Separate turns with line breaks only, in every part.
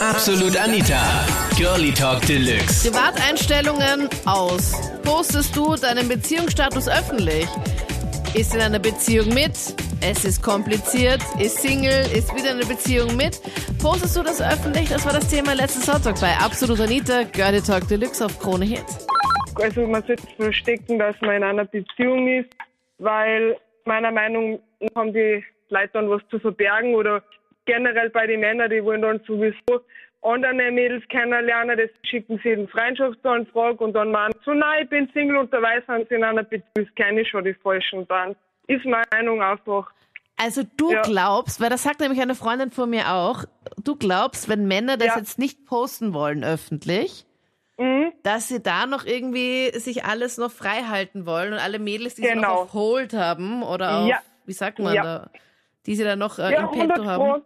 Absolut Anita. Girlie Talk Deluxe.
Privateinstellungen aus. Postest du deinen Beziehungsstatus öffentlich? Ist in einer Beziehung mit? Es ist kompliziert. Ist Single? Ist wieder in einer Beziehung mit? Postest du das öffentlich? Das war das Thema letzten Sonntag bei Absolut Anita. Girlie Talk Deluxe auf Krone Hit.
Also man sollte verstecken, dass man in einer Beziehung ist, weil meiner Meinung nach haben die Leute dann was zu verbergen oder generell bei den Männern, die wollen dann sowieso andere Mädels kennenlernen, das schicken sie in Freundschaftsanfrage und dann meinen so, nein, ich bin Single und dabei sind sie in einer Beziehung, kenne ich schon die Falschen dann ist meine Meinung einfach.
Also du
Ja.
glaubst, weil das sagt nämlich eine Freundin von mir auch, du glaubst, wenn Männer das
Ja.
jetzt nicht posten wollen öffentlich,
Mhm.
dass sie da noch irgendwie sich alles noch frei halten wollen und alle Mädels, die sie noch
Genau.
auf Hold haben oder auf,
Ja.
wie sagt man da, die sie dann noch äh,
Ja,
im
100
Petto haben.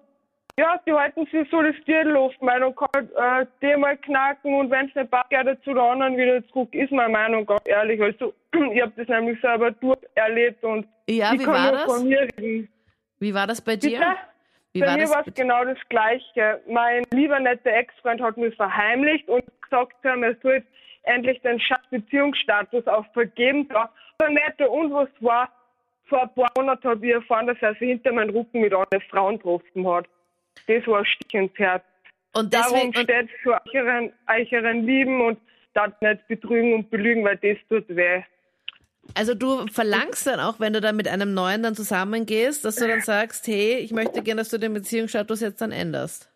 Ja, die halten sich so das Viertel offen, weil dann kann äh, die mal knacken und wenn es nicht passt, geht zu der anderen wieder zurück, ist meine Meinung, ganz ehrlich. Also, ich habe das nämlich selber durcherlebt und
Ja,
ich
wie
kann
war
nur von
das?
mir reden.
Wie war das bei dir?
Bitte?
Wie
Bei
war
mir
das?
war es genau das Gleiche. Mein lieber netter Ex-Freund hat mich verheimlicht und gesagt, er soll jetzt endlich den Schatz-Beziehungsstatus auch vergeben. Da war netter und was war, vor ein paar Monaten habe ich erfahren, dass er sich hinter meinem Rücken mit anderen Frauen getroffen hat. Das war Stich ins Herz.
Und
Darum
deswegen, und,
steht für euren, euren Lieben und das nicht betrügen und belügen, weil das tut weh.
also du verlangst dann auch, wenn du dann mit einem Neuen dann zusammengehst, dass du dann sagst, hey, ich möchte gerne, dass du den Beziehungsstatus jetzt dann änderst.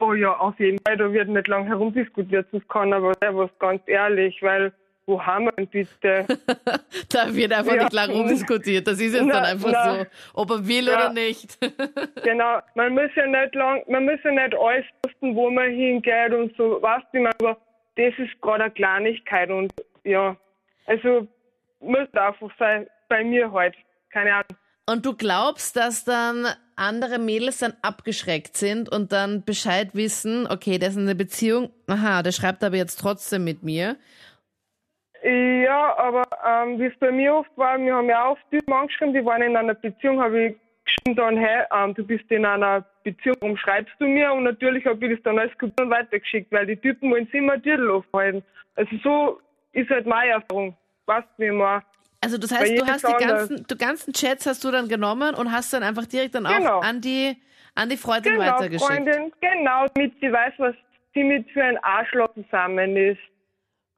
Oh ja, auf jeden Fall, da wird nicht lang herumdiskutiert, das kann aber sehr was ganz ehrlich, weil wo haben wir denn bitte?
Da wird einfach
Ja.
nicht lang rumdiskutiert. Das ist jetzt
Na,
dann einfach
na.
so, ob er will
Ja.
oder nicht.
genau, man muss ja nicht lang, man muss ja nicht alles wussten, wo man hingeht und so, weißt du, aber das ist gerade eine Kleinigkeit und ja, also muss einfach sein, bei mir halt, keine Ahnung.
Und du glaubst, dass dann andere Mädels dann abgeschreckt sind und dann Bescheid wissen, okay, der ist in einer Beziehung, aha, der schreibt aber jetzt trotzdem mit mir.
Ja, aber ähm, wie es bei mir oft war, wir haben ja auch Typen angeschrieben, die waren in einer Beziehung, habe ich geschrieben dann, hey, ähm, du bist in einer Beziehung, warum schreibst du mir? Und natürlich habe ich das dann alles kopiert und weitergeschickt, weil die Typen wollen sich immer Titel aufhalten. Also so ist halt meine Erfahrung. Wie ich meine?
Also das heißt, du hast die ganzen, die ganzen Chats hast du dann genommen und hast dann einfach direkt dann auch
Genau.
an die an die Freundin
Genau,
weitergeschickt.
Freundin, genau, damit sie weiß, was sie mit für ein Arschloch zusammen ist.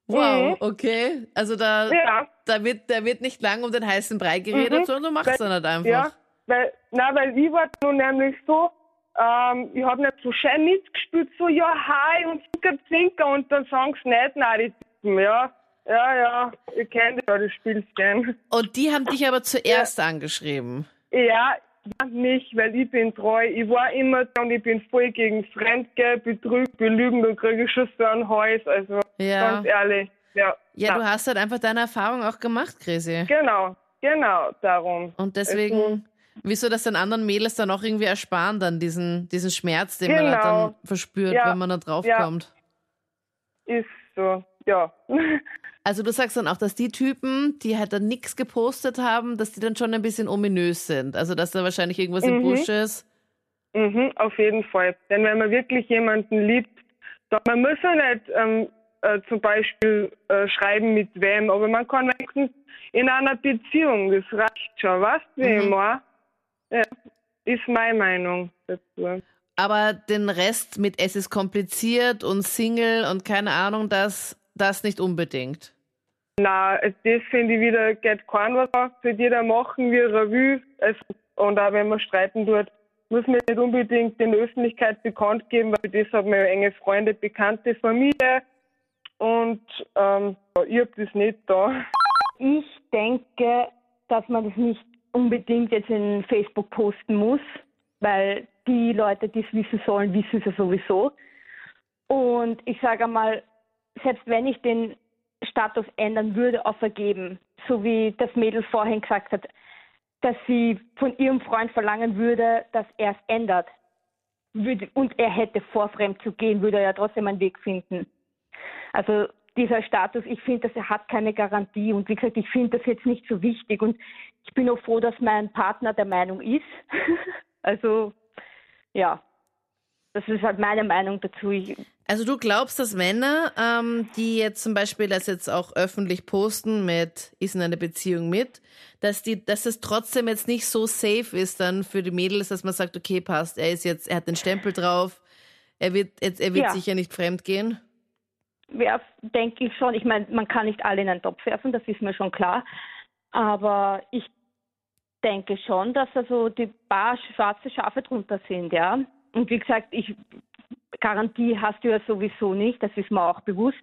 Wow,
Mhm.
okay. Also da,
Ja,
da wird, da wird nicht lang um den heißen Brei geredet,
Mhm.
sondern du machst dann halt einfach.
Ja, weil, na, weil ich war nun nämlich so, ähm, ich habe nicht so schön mitgespielt, so, ja, hi und Zwinker, Zwinker und dann sagen sie nicht, nein, die Typen, ja. Ja, ja, ich kenne ja das Spielchen.
Und die haben dich aber zuerst angeschrieben.
Ja, ja, mich, weil ich bin treu. Ich war immer da und ich bin voll gegen Fremdgehen, Betrug, Belügen, da kriege ich schon so ein Hals, also
Ja.
ganz ehrlich. Ja,
Ja,
na,
du hast halt einfach deine Erfahrung auch gemacht, Chrissy.
Genau, genau, darum.
Und deswegen,
Also-
wieso das den anderen Mädels dann auch irgendwie ersparen, dann diesen, diesen Schmerz, den man halt
Genau.
dann verspürt,
Ja,
wenn man da draufkommt.
Ist so, ja.
Also du sagst dann auch, dass die Typen, die halt dann nichts gepostet haben, dass die dann schon ein bisschen ominös sind. Also dass da wahrscheinlich irgendwas im
Mhm.
Busch ist.
Mhm, auf jeden Fall. Denn wenn man wirklich jemanden liebt, dann, man muss ja nicht ähm, äh, zum Beispiel äh, schreiben mit wem, aber man kann wenigstens in einer Beziehung, das reicht schon, weißt du,
Mhm.
meine? Ja, ist meine Meinung dazu.
Aber den Rest mit es ist kompliziert und Single und keine Ahnung, das, das nicht unbedingt.
Na, das finde ich wieder, geht kein was auf. Soll jeder machen, er will. Also, und auch wenn man streiten tut, muss man nicht unbedingt in der Öffentlichkeit bekannt geben, weil das hat man ja enge Freunde, Bekannte, Familie. Und ähm, ich hab das nicht da.
Ich denke, dass man das nicht unbedingt jetzt in Facebook posten muss, weil die Leute, die es wissen sollen, wissen es ja sowieso. Und ich sage einmal, selbst wenn ich den Status ändern würde auf vergeben, so wie das Mädel vorhin gesagt hat, dass sie von ihrem Freund verlangen würde, dass er es ändert und er hätte vor, fremd zu gehen, würde er ja trotzdem einen Weg finden. Also dieser Status, ich finde, dass er hat keine Garantie und wie gesagt, ich finde das jetzt nicht so wichtig und ich bin auch froh, dass mein Partner der Meinung ist. also ja, Das ist halt meine Meinung dazu. Ich,
Also du glaubst, dass Männer, ähm, die jetzt zum Beispiel das jetzt auch öffentlich posten mit ist in einer Beziehung mit, dass die, dass es trotzdem jetzt nicht so safe ist dann für die Mädels, dass man sagt, okay, passt, er ist jetzt, er hat den Stempel drauf, er wird jetzt, er wird
Ja.
sicher nicht fremd gehen.
ja, denke ich schon. Ich meine, man kann nicht alle in einen Topf werfen, das ist mir schon klar. Aber ich denke schon, dass also die paar schwarze Schafe drunter sind, ja. Und wie gesagt, ich Garantie hast du ja sowieso nicht, das ist mir auch bewusst.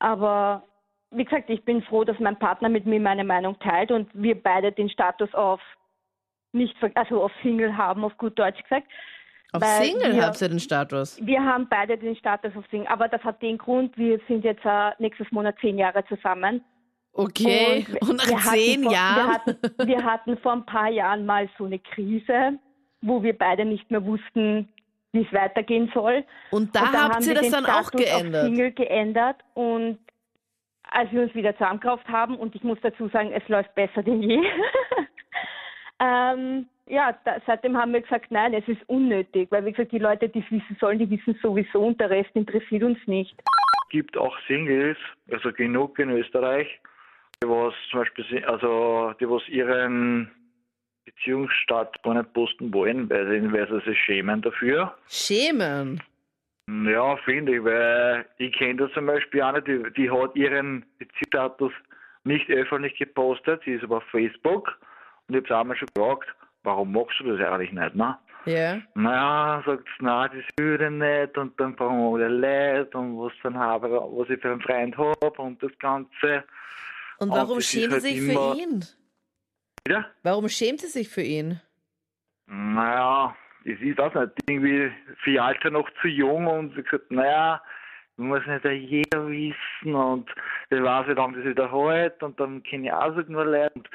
Aber wie gesagt, ich bin froh, dass mein Partner mit mir meine Meinung teilt und wir beide den Status auf nicht, also auf Single haben, auf gut Deutsch gesagt.
Auf
Weil
Single
wir-
habt ihr den Status.
Wir haben beide den Status auf Single, aber das hat den Grund, wir sind jetzt äh, nächstes Monat zehn Jahre zusammen.
Okay.
Und
Und, nach zehn
vor,
Jahren.
Wir hatten, wir hatten vor ein paar Jahren mal so eine Krise, wo wir beide nicht mehr wussten, wie es weitergehen soll.
Und da
und
habt
haben wir
das dann auch
Status
geändert.
Single geändert und als wir uns wieder zusammengekauft haben und ich muss dazu sagen, es läuft besser denn je. ähm, ja, da, seitdem haben wir gesagt, nein, es ist unnötig, weil wie gesagt, die Leute, die es wissen sollen, die wissen sowieso und der Rest interessiert uns nicht.
gibt auch Singles, also genug in Österreich, die was zum Beispiel, also die was ihren Beziehungsstart gar nicht posten wollen, weil sie, weil sie sich schämen dafür.
Schämen.
Ja, finde ich, weil ich kenne da zum Beispiel eine, die, die hat ihren Beziehungsstatus nicht öffentlich gepostet, sie ist aber auf Facebook und ich habe sie einmal schon gefragt, warum machst du das eigentlich nicht, ne?
Ja.
Naja, sagt sie, nein, das würde nicht und dann brauchen wir alle Leid und was dann habe, was ich für einen Freund habe und das Ganze.
Und
Und
warum
das ist
schämt
halt
sie sich für ihn?
Ja,
Warum schämt sie sich für ihn?
naja, das ist das nicht. Irgendwie für ihr Alter noch zu jung und sie gesagt, naja, muss nicht jeder wissen und ich weiß, wie lange das wieder hält und dann kenne ich auch so nur Leute und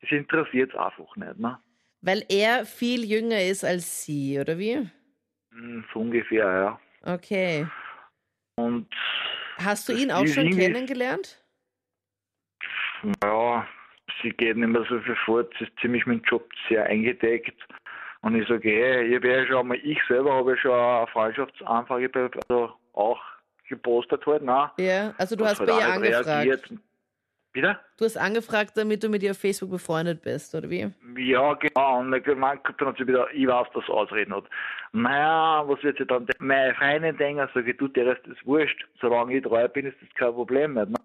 das interessiert es einfach nicht, ne?
Weil er viel jünger ist als sie, oder wie?
Hm, So ungefähr, ja.
Okay.
Und
Hast du ihn
Das
auch schon kennengelernt?
Ja, sie geht nicht mehr so viel fort, sie ist ziemlich mit dem Job sehr eingedeckt. Und ich sage, hey, ich ja schon mal, ich selber habe ja schon eine Freundschaftsanfrage bei, also auch gepostet halt, ne?
Ja, also du hast
halt
bei ihr angefragt.
reagiert. Bitte?
Du hast angefragt, damit du mit ihr auf Facebook befreundet bist, oder wie?
Ja, genau. Und dann gemeint, dann hat sie wieder, ich weiß, dass ausreden hat. Naja, was wird sie dann denken? Meine Freundin denken, sage ich, du, der Rest ist wurscht. Solange ich treu bin, ist das kein Problem mehr. Ne?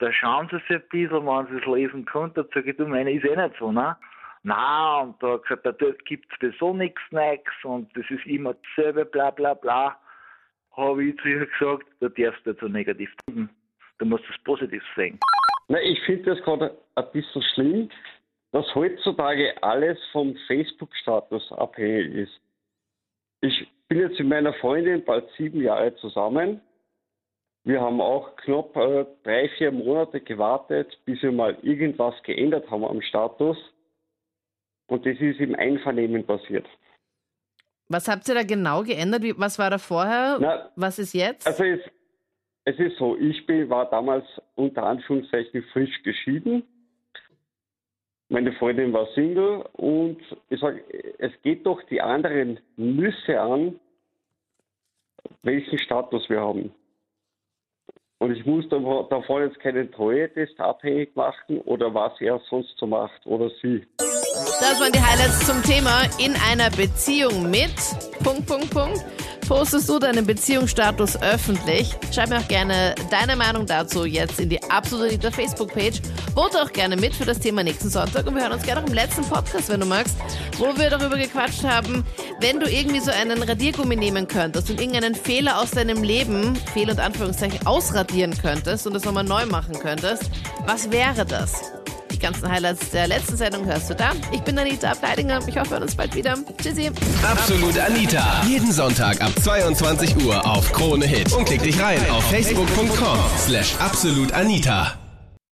Da schauen sie sich ein bisschen, wenn sie es lesen können, dann sage ich, du, meine ist eh nicht so, ne? Na, und da hat gesagt, da dort gibt es sowieso nichts Neues und das ist immer dasselbe, bla bla bla. Habe ich zu ihr gesagt, da darfst du nicht so negativ denken. Du musst das positiv sehen.
Na, ich finde das gerade ein bisschen schlimm, dass heutzutage alles vom Facebook-Status abhängig ist. Ich bin jetzt mit meiner Freundin bald sieben Jahre zusammen. Wir haben auch knapp äh, drei, vier Monate gewartet, bis wir mal irgendwas geändert haben am Status. Und das ist im Einvernehmen passiert.
Was habt ihr da genau geändert? Wie, was war da vorher?
Na,
was ist jetzt?
Also es, es ist so, ich bin, war damals unter Anführungszeichen frisch geschieden. Meine Freundin war Single und ich sage, es geht doch die anderen Nüsse an, welchen Status wir haben. Und ich muss dav- davon jetzt keinen Treue-Test abhängig machen oder was er sonst so macht oder sie.
Das waren die Highlights zum Thema in einer Beziehung mit. Punkt, Punkt, Punkt. Postest du deinen Beziehungsstatus öffentlich? Schreib mir auch gerne deine Meinung dazu jetzt in die absolute Lieder Facebook-Page. Vote auch gerne mit für das Thema nächsten Sonntag und wir hören uns gerne auch im letzten Podcast, wenn du magst, wo wir darüber gequatscht haben, wenn du irgendwie so einen Radiergummi nehmen könntest und irgendeinen Fehler aus deinem Leben, Fehl- und Anführungszeichen, ausradieren könntest und das nochmal neu machen könntest, was wäre das? Die ganzen Highlights der letzten Sendung hörst du da. Ich bin Anita Ableidinger. Ich hoffe, wir hören uns bald wieder. Tschüssi.
Absolut Anita. Jeden Sonntag ab 22 Uhr auf Krone Hit. Und klick dich rein auf facebook.com slash absolutanita.